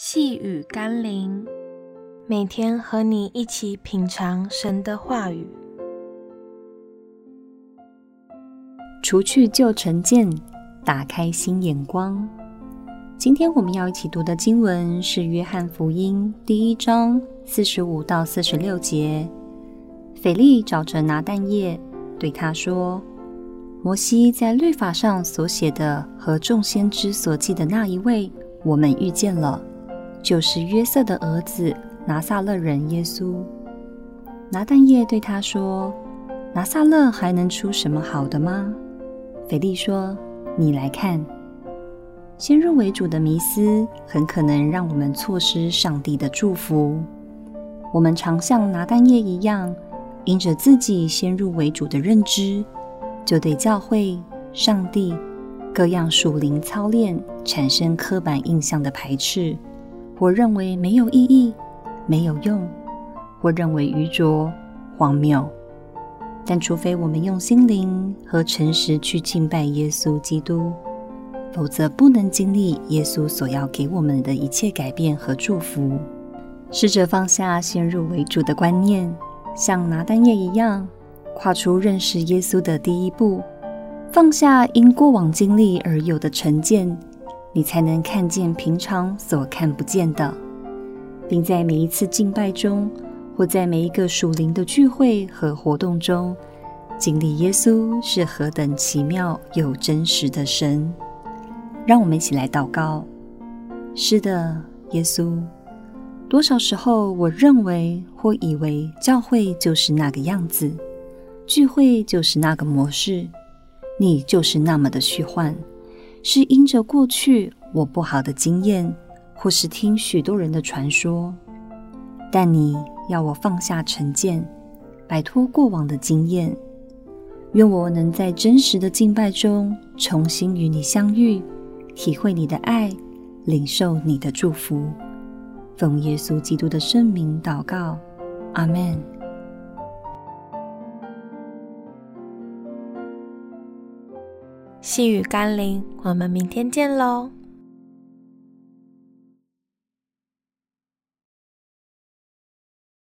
细雨甘霖，每天和你一起品尝神的话语，除去旧成见，打开新眼光。今天我们要一起读的经文是《约翰福音》第一章四十五到四十六节。腓力找着拿蛋液，对他说：“摩西在律法上所写的和众先知所记的那一位，我们遇见了。”就是约瑟的儿子拿撒勒人耶稣。拿但业对他说：“拿撒勒还能出什么好的吗？”腓力说：“你来看。”先入为主的迷思很可能让我们错失上帝的祝福。我们常像拿但业一样，因着自己先入为主的认知，就对教会、上帝各样属灵操练产生刻板印象的排斥。或认为没有意义、没有用，或认为愚拙、荒谬。但除非我们用心灵和诚实去敬拜耶稣基督，否则不能经历耶稣所要给我们的一切改变和祝福。试着放下先入为主的观念，像拿但业一样，跨出认识耶稣的第一步，放下因过往经历而有的成见。你才能看见平常所看不见的，并在每一次敬拜中，或在每一个属灵的聚会和活动中，经历耶稣是何等奇妙又真实的神。让我们一起来祷告。是的，耶稣，多少时候我认为或以为教会就是那个样子，聚会就是那个模式，你就是那么的虚幻。是因着过去我不好的经验，或是听许多人的传说，但你要我放下成见，摆脱过往的经验。愿我能在真实的敬拜中重新与你相遇，体会你的爱，领受你的祝福。奉耶稣基督的圣名祷告，阿门。细雨甘霖，我们明天见喽。